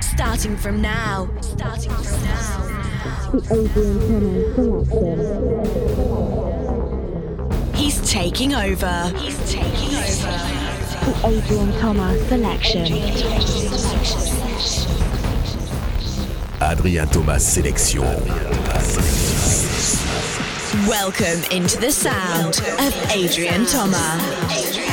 Starting from now. Starting from now. The Adrian Thomas selection. He's taking over. He's taking over. The Adrian Thomas selection. Adrien Thomas sélection. Welcome into the sound of Adrian Thomas.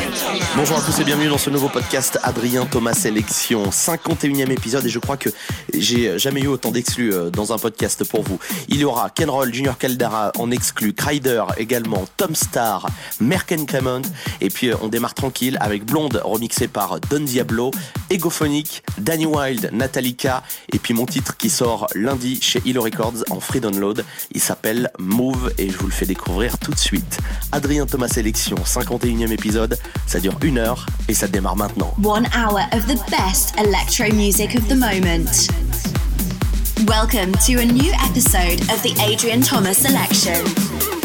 Bonjour à tous et bienvenue dans ce nouveau podcast Adrien Thomas Sélection, 51e épisode et je crois que j'ai jamais eu autant d'exclus euh, dans un podcast pour vous. Il y aura Ken Roll, Junior Caldara en exclu, Kryder également, Tom Star, Merken Cremont et puis euh, on démarre tranquille avec Blonde remixé par Don Diablo, Egophonic, Danny Wild, Natalika et puis mon titre qui sort lundi chez Hilo Records en free download. Il s'appelle Move et je vous le fais découvrir tout de suite. Adrien Thomas Sélection, 51e épisode. Ça dure une heure et ça démarre maintenant. One hour of the best electro music of the moment. Welcome to a new episode of the Adrian Thomas Selection.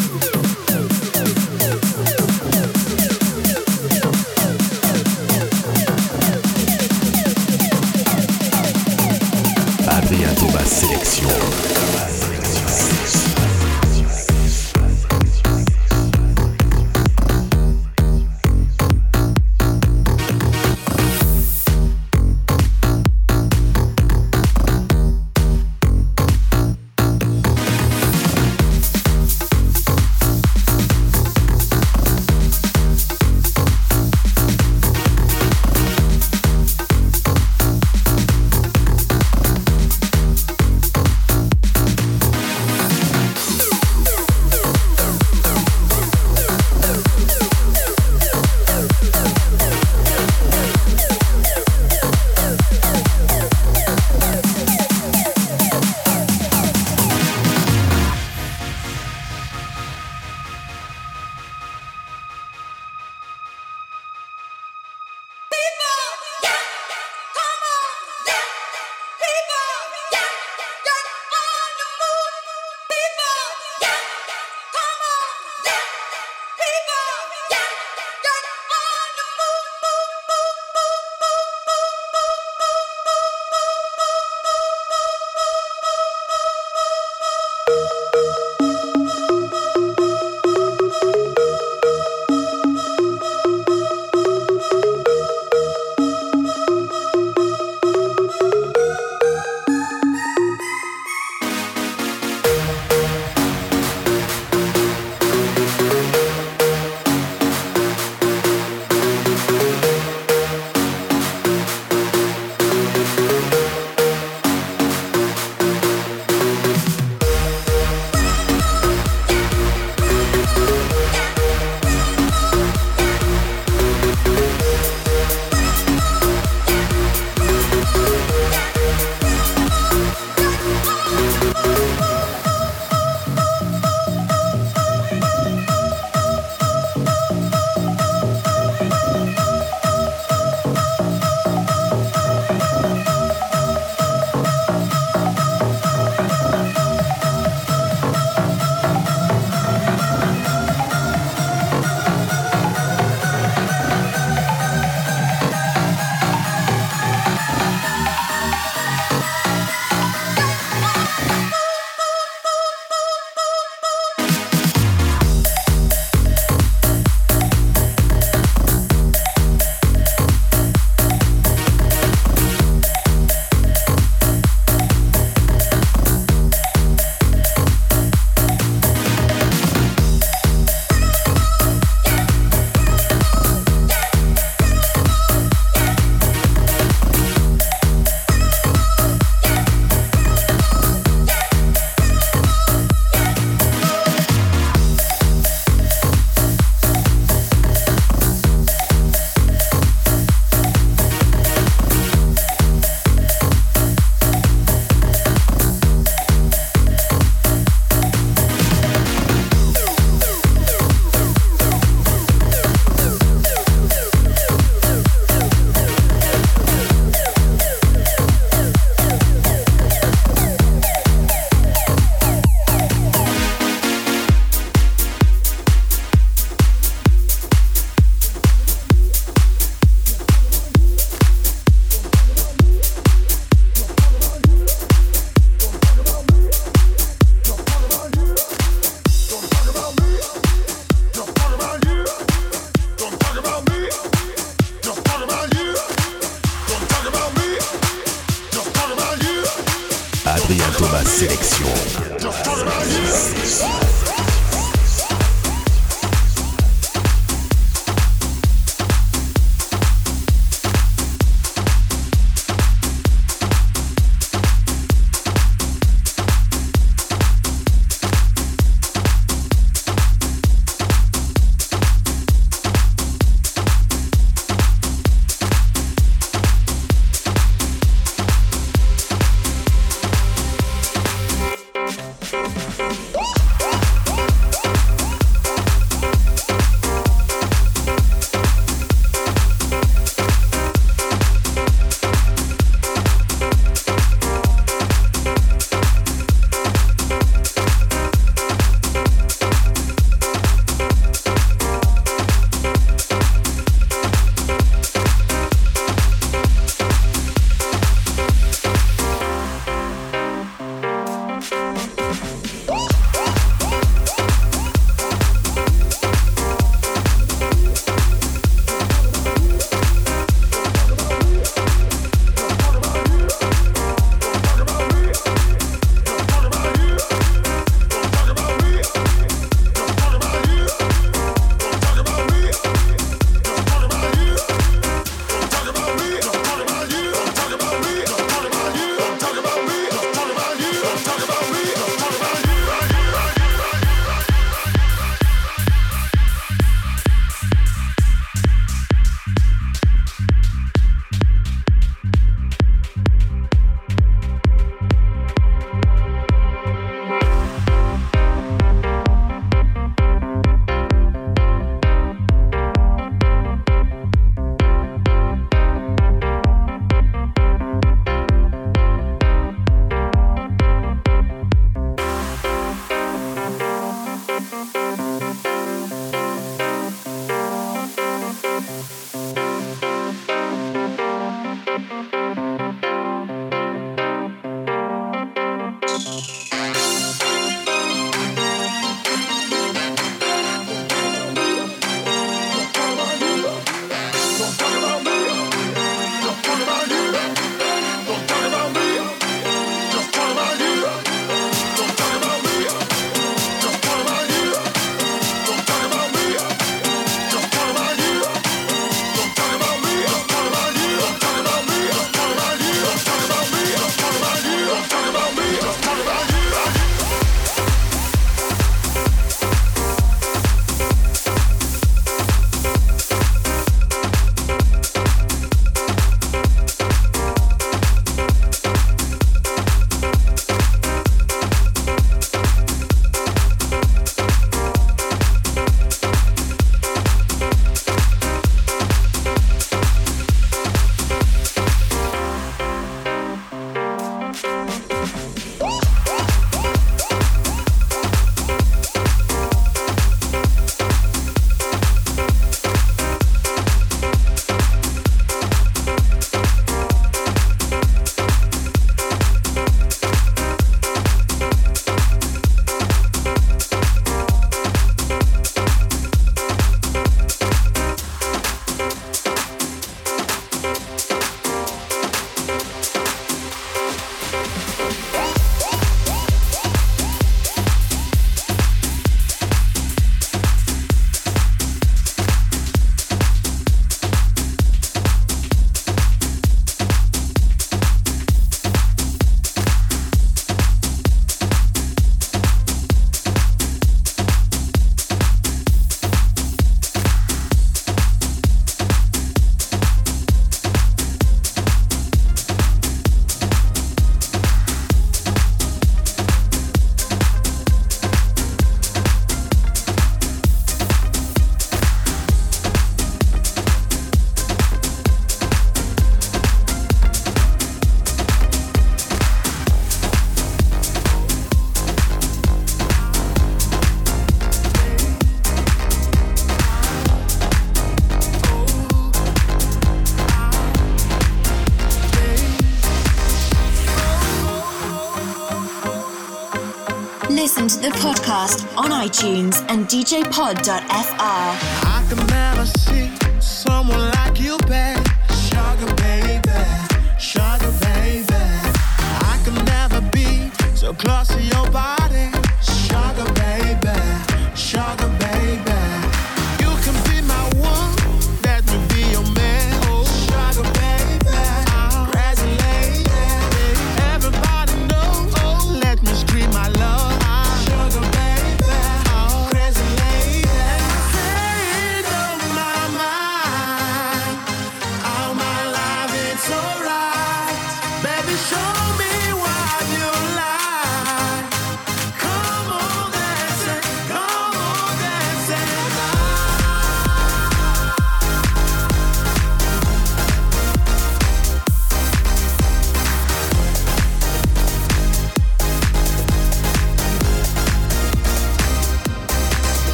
iTunes and djpod.fr. I can never see someone like you, babe.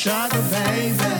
Sugar baby.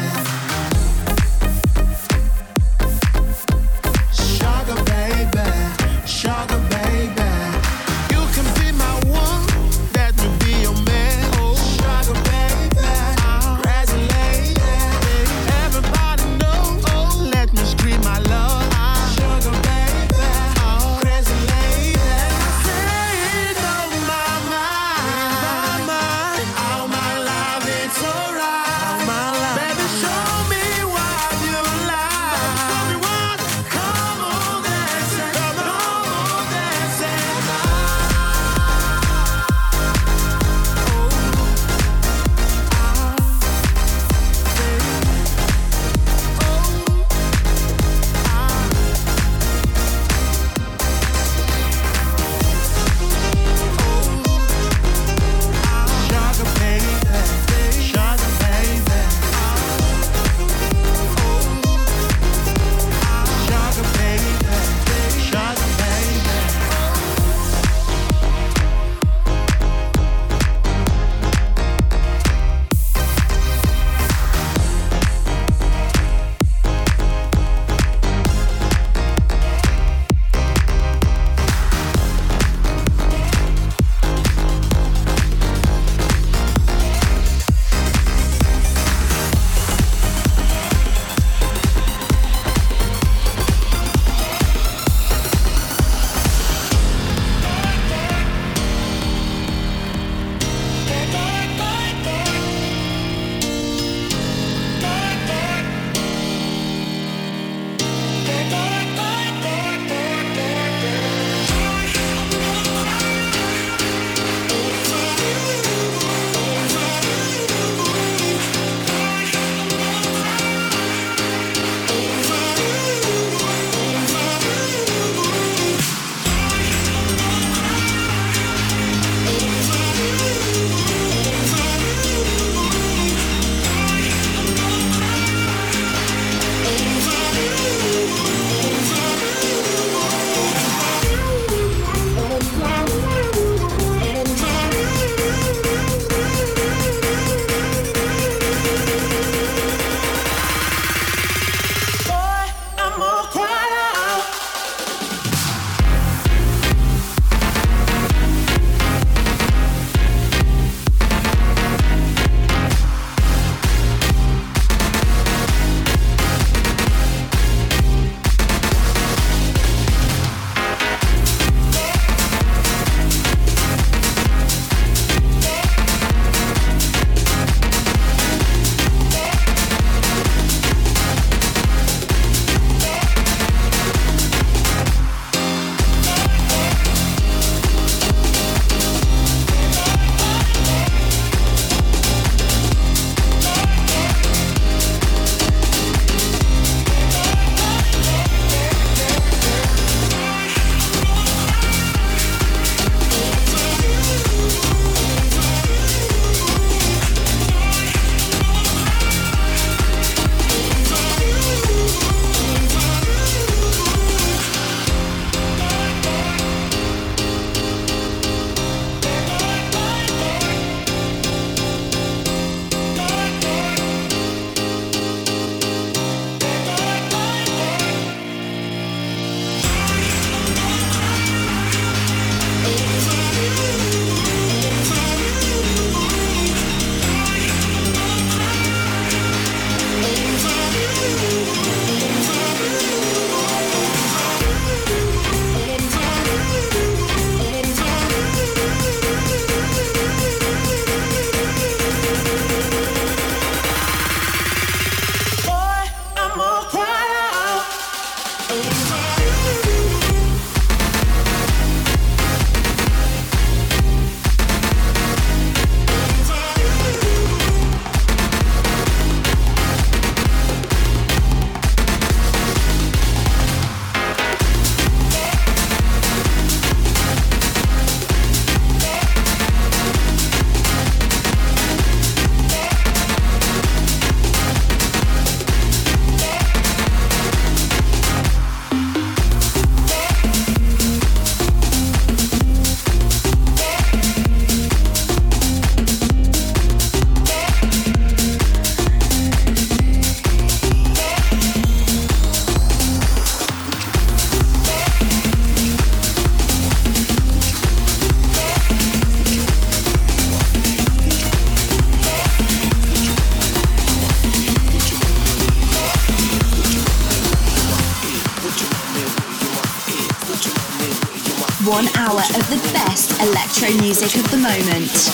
Moment.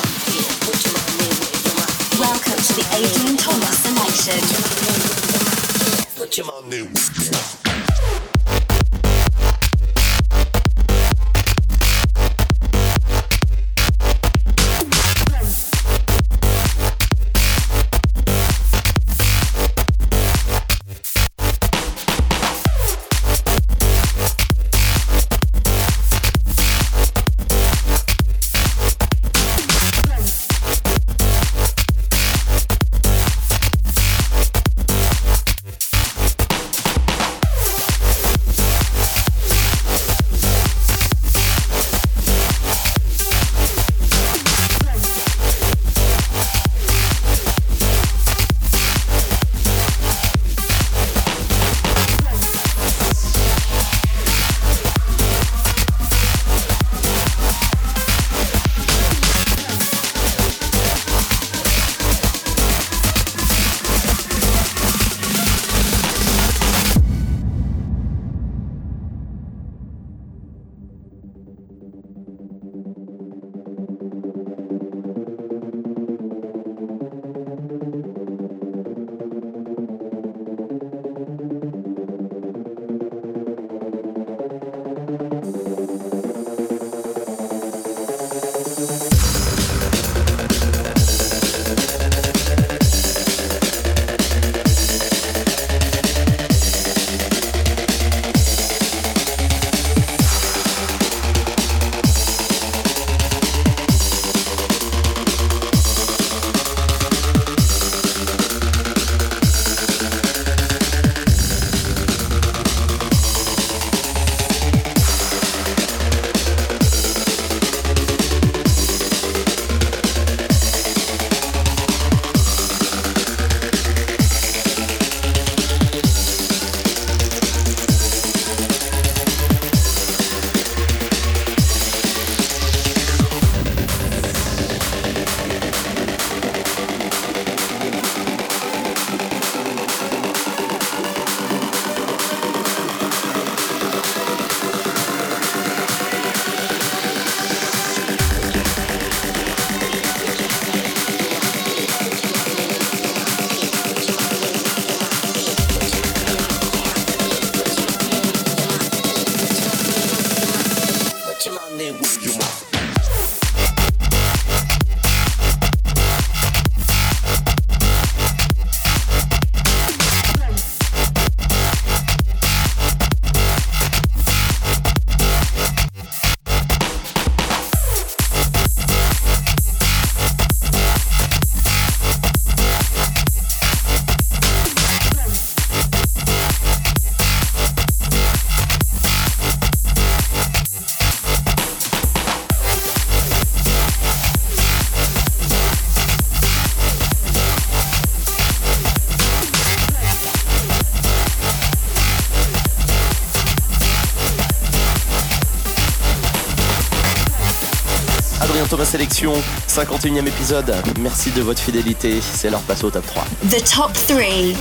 Thomas Sélection, 51e épisode. Merci de votre fidélité. C'est de passer au top 3. The top 3.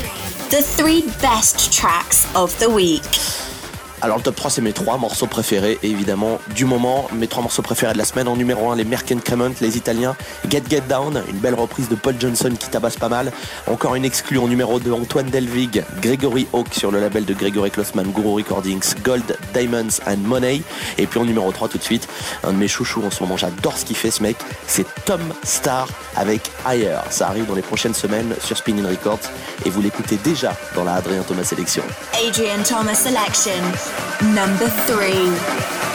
The three best tracks of the week. Alors le top 3 c'est mes trois morceaux préférés évidemment du moment. Mes trois morceaux préférés de la semaine en numéro 1 les Merken Cremont, les Italiens. Get Get Down, une belle reprise de Paul Johnson qui tabasse pas mal. Encore une exclue en numéro 2 Antoine Delvig, Gregory Hawk sur le label de Gregory Klossman, Guru Recordings, Gold, Diamonds and Money. Et puis en numéro 3 tout de suite un de mes chouchous en ce moment j'adore ce qu'il fait ce mec. C'est Tom Star avec Higher ça arrive dans les prochaines semaines sur Spinning Records et vous l'écoutez déjà dans la Adrien Thomas Sélection Adrian Thomas Selection Number three.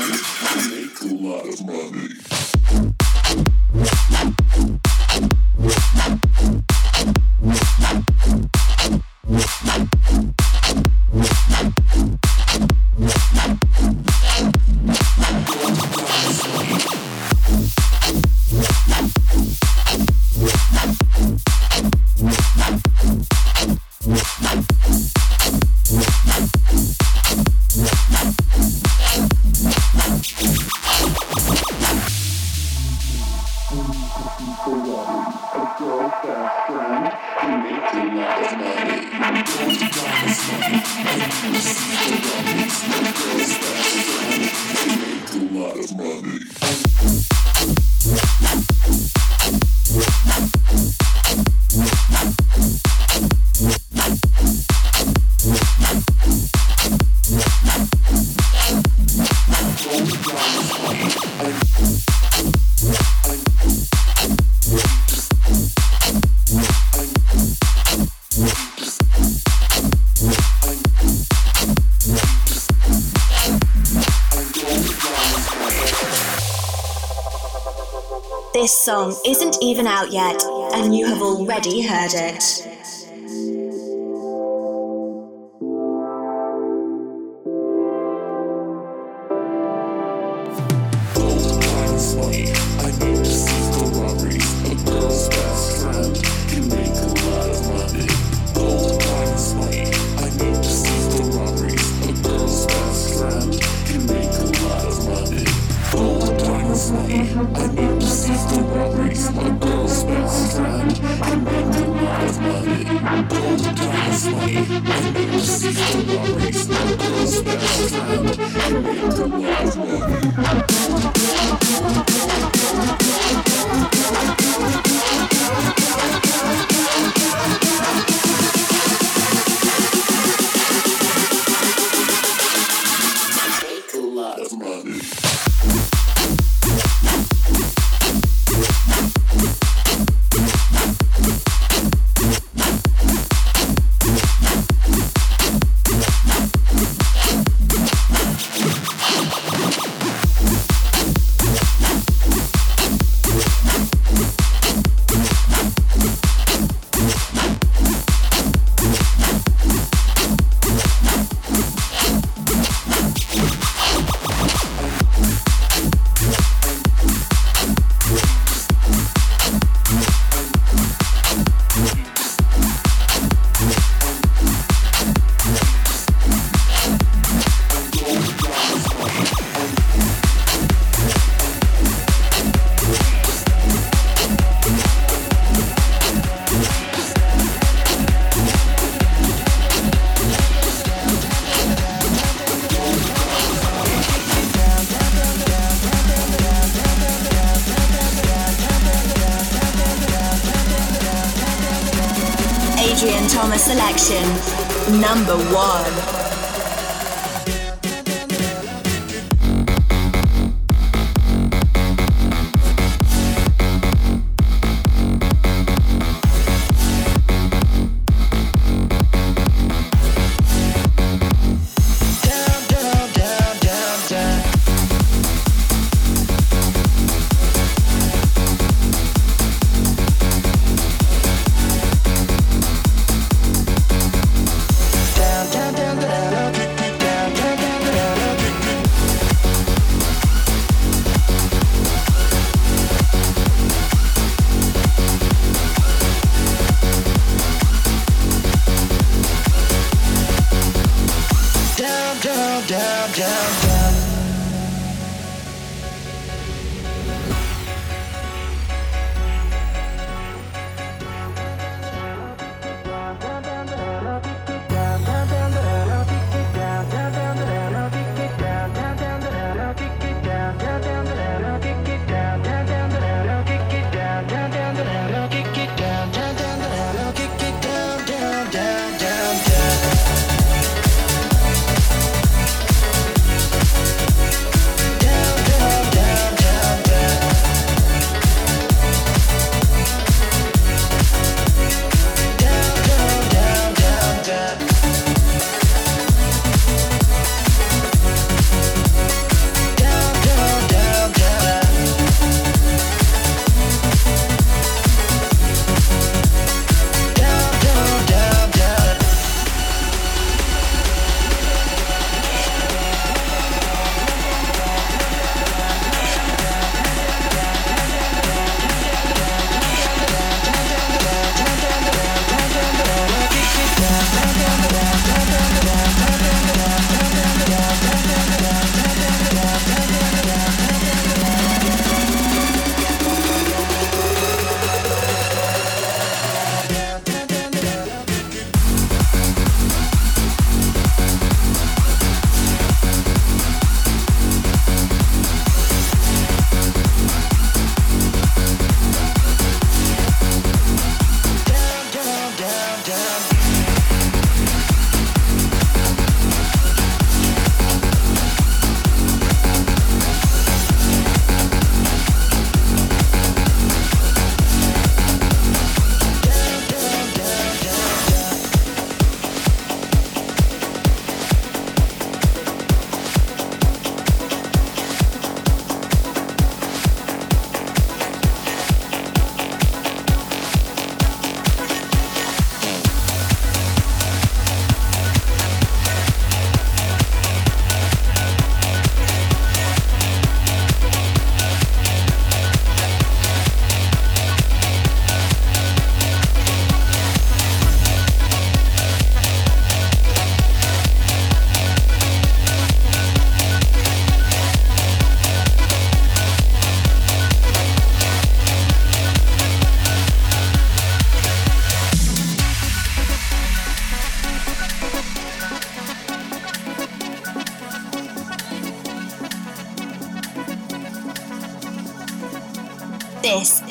Number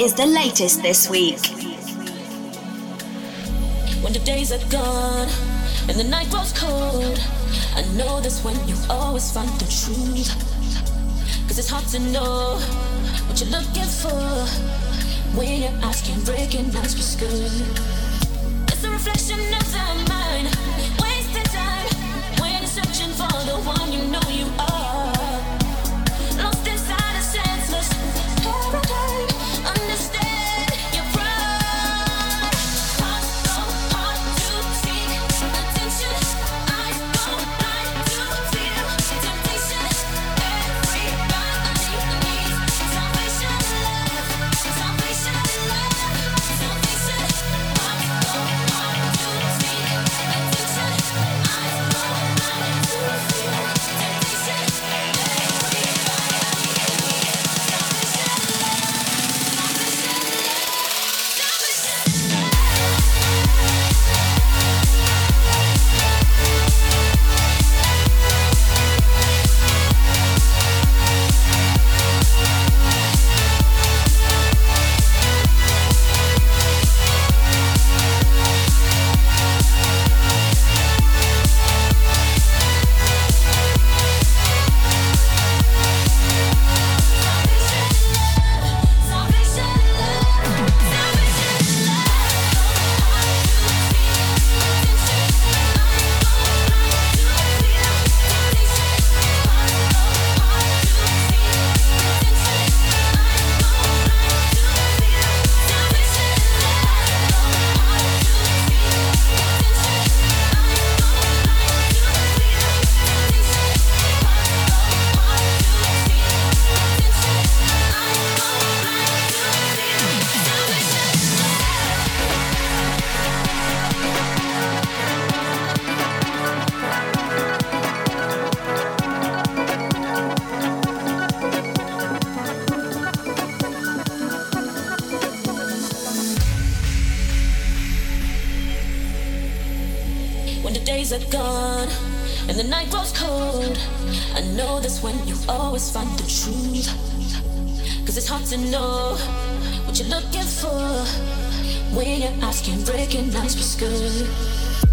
is the latest this week. When the days are gone and the night grows cold, I know that's when you always find the truth. Cause it's hard to know what you're looking for when you're asking, breaking eyes what's good. Know that's when you always find the truth. Cause it's hard to know what you're looking for when you're asking, breaking eyes what's good.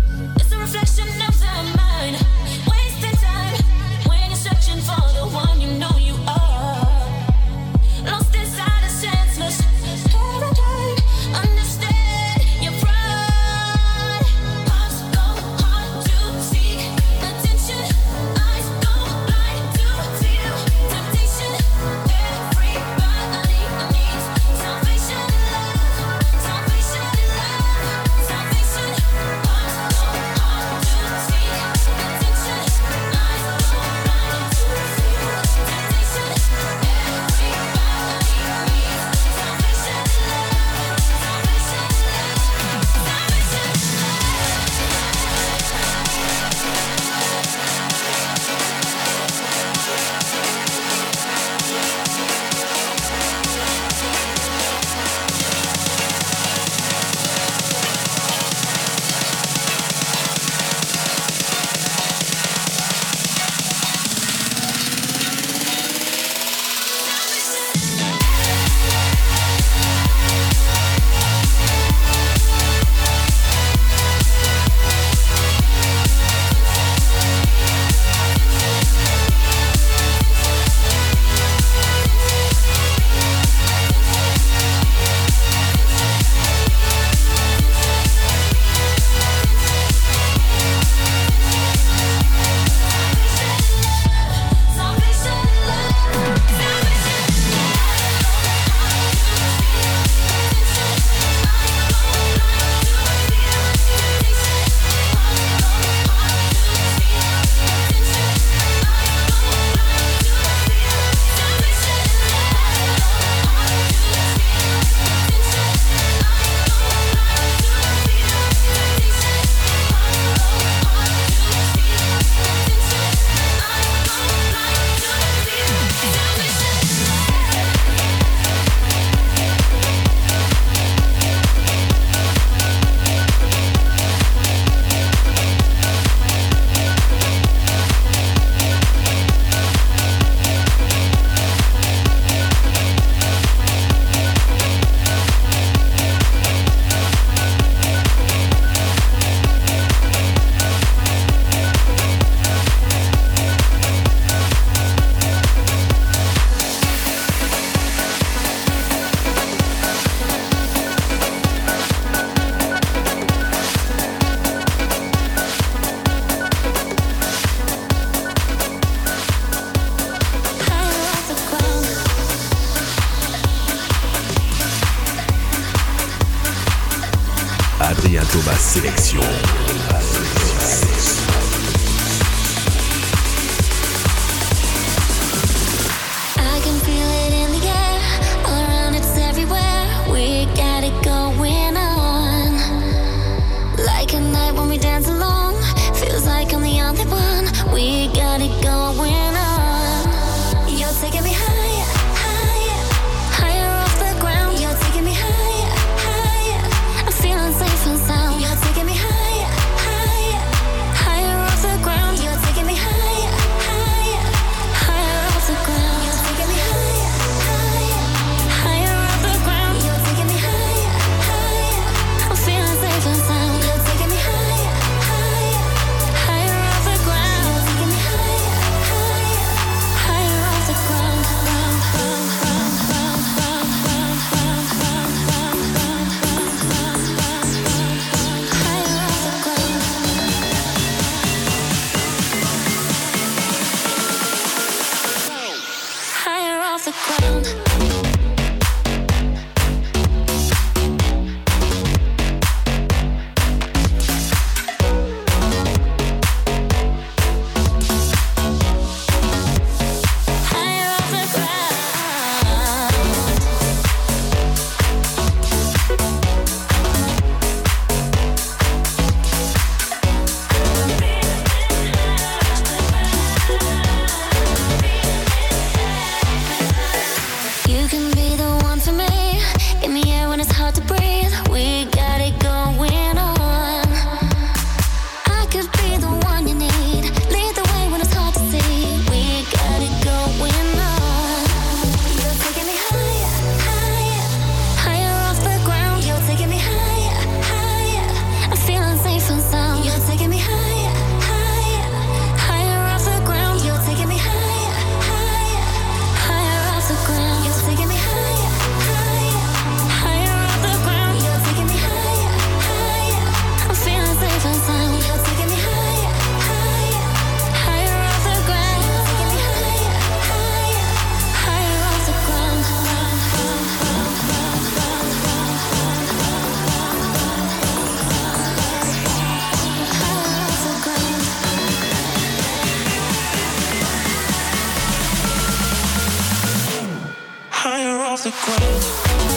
The ground.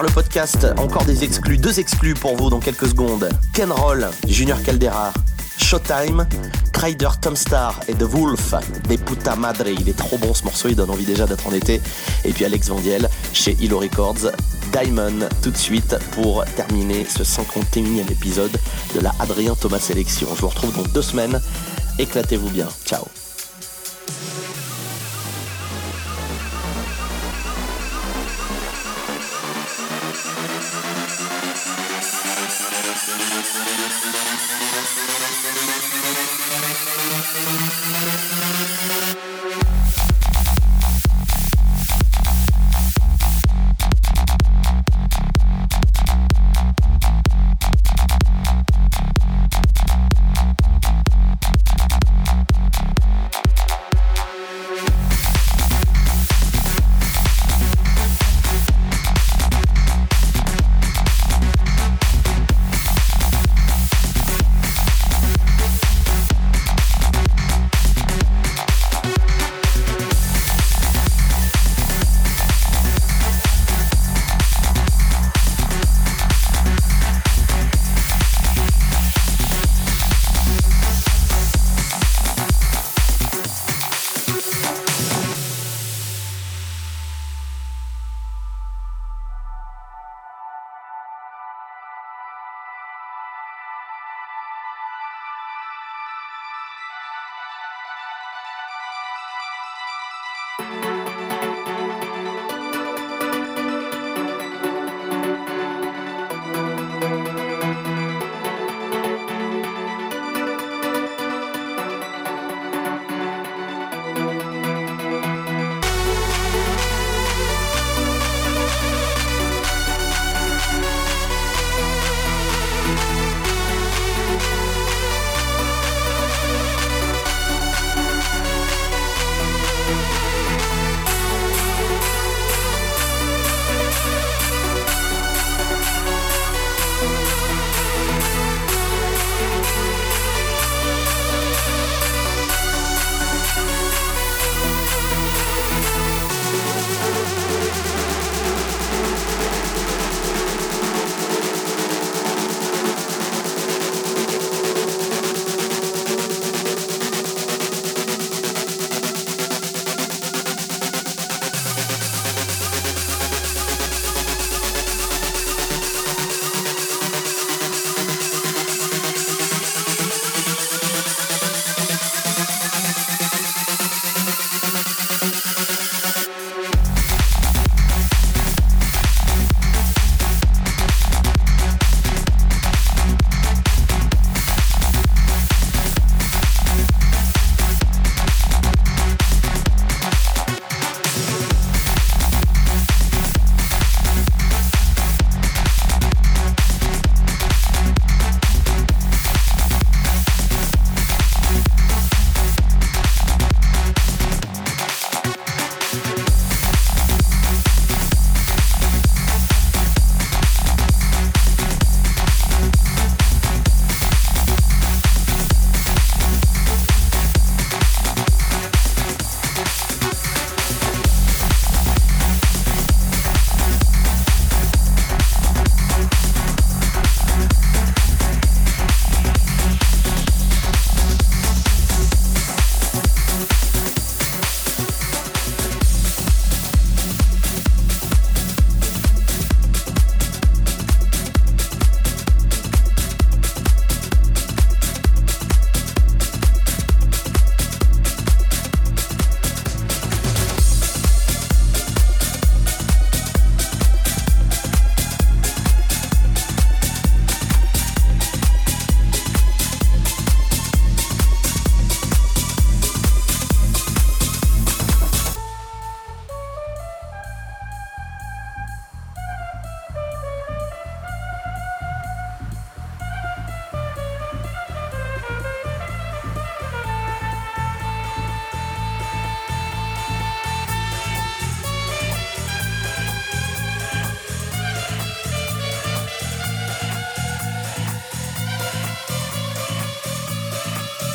le podcast, encore des exclus, deux exclus pour vous dans quelques secondes. Ken Roll, Junior Caldera, Showtime, Crider, Tom Star et The Wolf, des puta madre, il est trop bon ce morceau, il donne envie déjà d'être en été. Et puis Alex Vandiel chez Hilo Records, Diamond tout de suite pour terminer ce 51e épisode de la Adrien Thomas Sélection. Je vous retrouve dans deux semaines, éclatez-vous bien, ciao.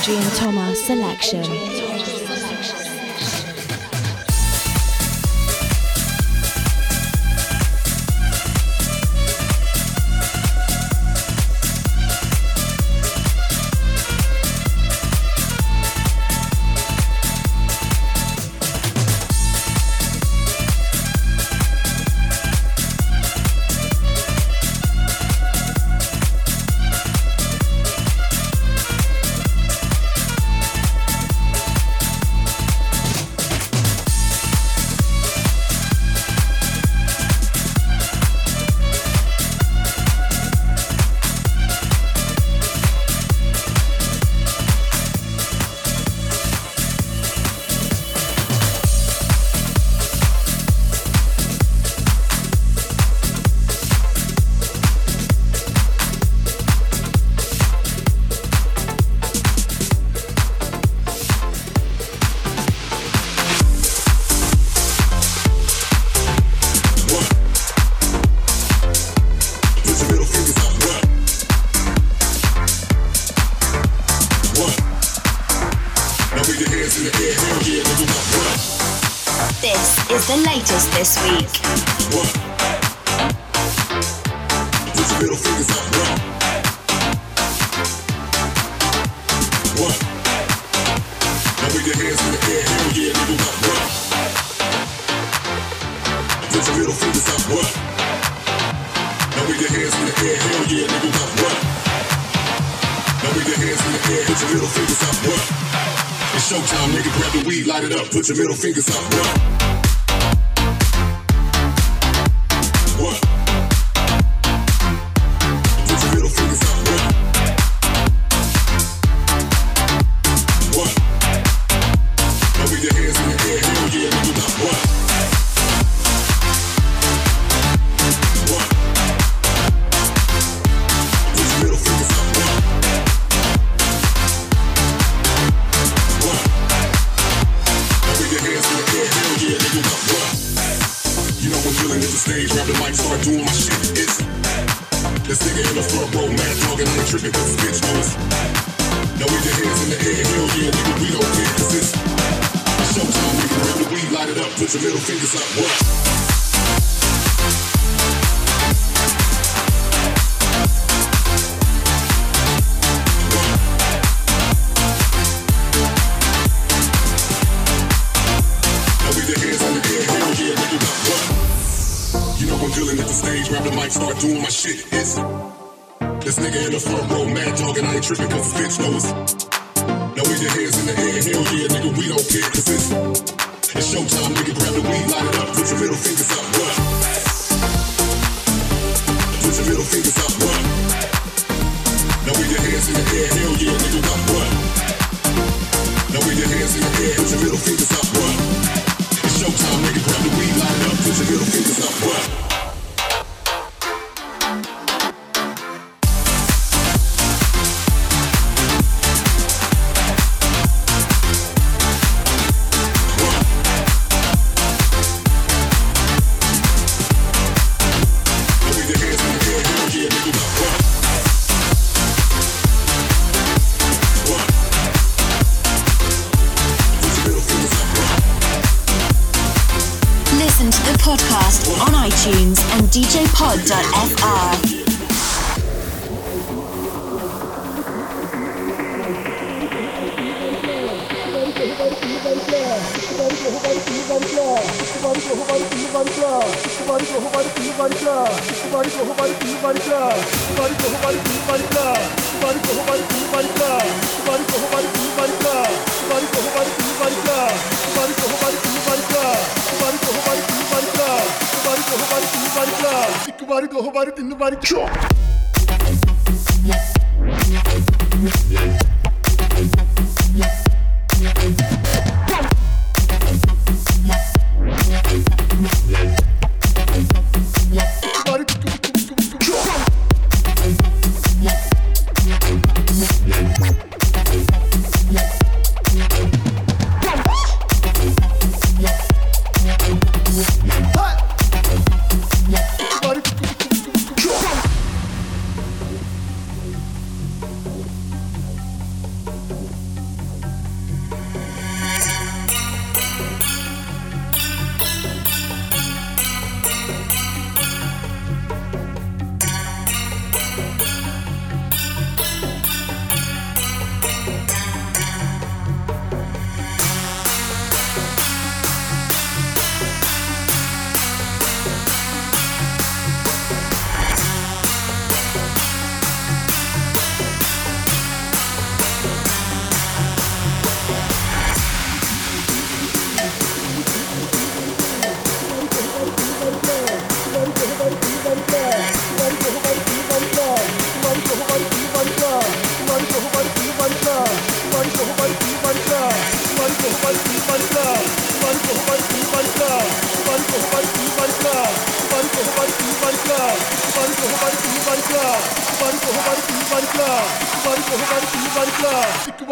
Adrien Thomas Selection. Your middle fingers up. बारिश हो बारिश हो बारिश बारिश हो बारिश हो बारिश बारिश हो बारिश हो बारिश बारिश हो बारिश हो बारिश बारिश हो बारिश हो बारिश बारिश हो बारिश हो बारिश बारिश हो बारिश हो बारिश बारिश हो बारिश हो बारिश बारिश हो बारिश हो बारिश बारिश हो बारिश हो बारिश एक बारी दो बारी तीन बारी Yeah.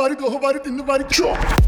One